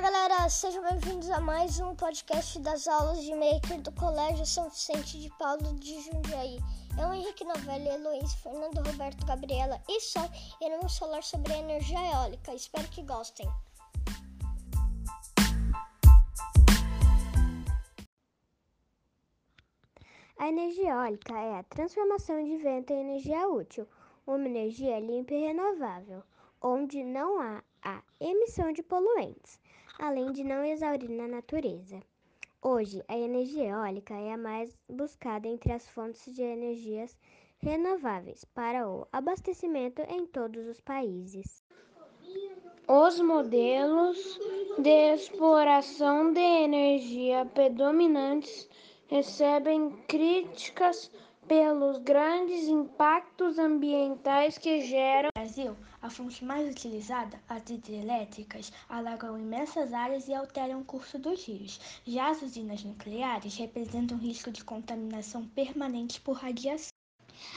galera, sejam bem-vindos a mais um podcast das aulas de Maker do Colégio São Vicente de Paulo de Jundiaí. Eu, Henrique Novelli, Heloísa, Fernando Roberto, Gabriela e Sol iremos falar sobre a energia eólica. Espero que gostem. A energia eólica é a transformação de vento em energia útil, uma energia limpa e renovável, onde não há a emissão de poluentes além de não exaurir na natureza. Hoje, a energia eólica é a mais buscada entre as fontes de energias renováveis para o abastecimento em todos os países. Os modelos de exploração de energia predominantes recebem críticas pelos grandes impactos ambientais que geram. No Brasil, a fonte mais utilizada, as hidrelétricas, alagam imensas áreas e alteram o curso dos rios. Já as usinas nucleares representam risco de contaminação permanente por radiação.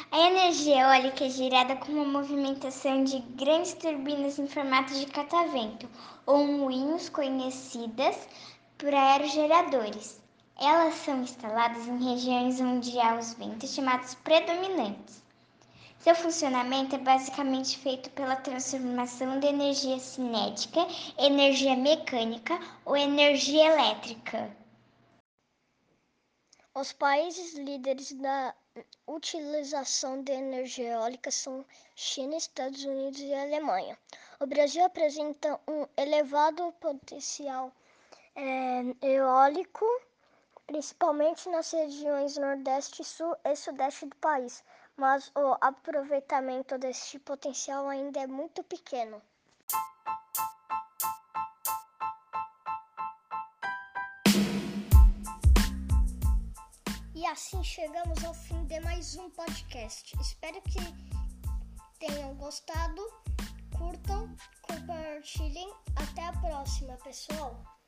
A energia eólica é gerada com uma movimentação de grandes turbinas em formato de catavento ou moinhos conhecidas por aerogeradores. Elas são instaladas em regiões onde há os ventos chamados predominantes. Seu funcionamento é basicamente feito pela transformação de energia cinética, energia mecânica ou energia elétrica. Os países líderes da utilização de energia eólica são China, Estados Unidos e Alemanha. O Brasil apresenta um elevado potencial é, eólico principalmente nas regiões Nordeste, Sul e Sudeste do país, mas o aproveitamento deste potencial ainda é muito pequeno. E assim chegamos ao fim de mais um podcast. Espero que tenham gostado, curtam, compartilhem. Até a próxima, pessoal!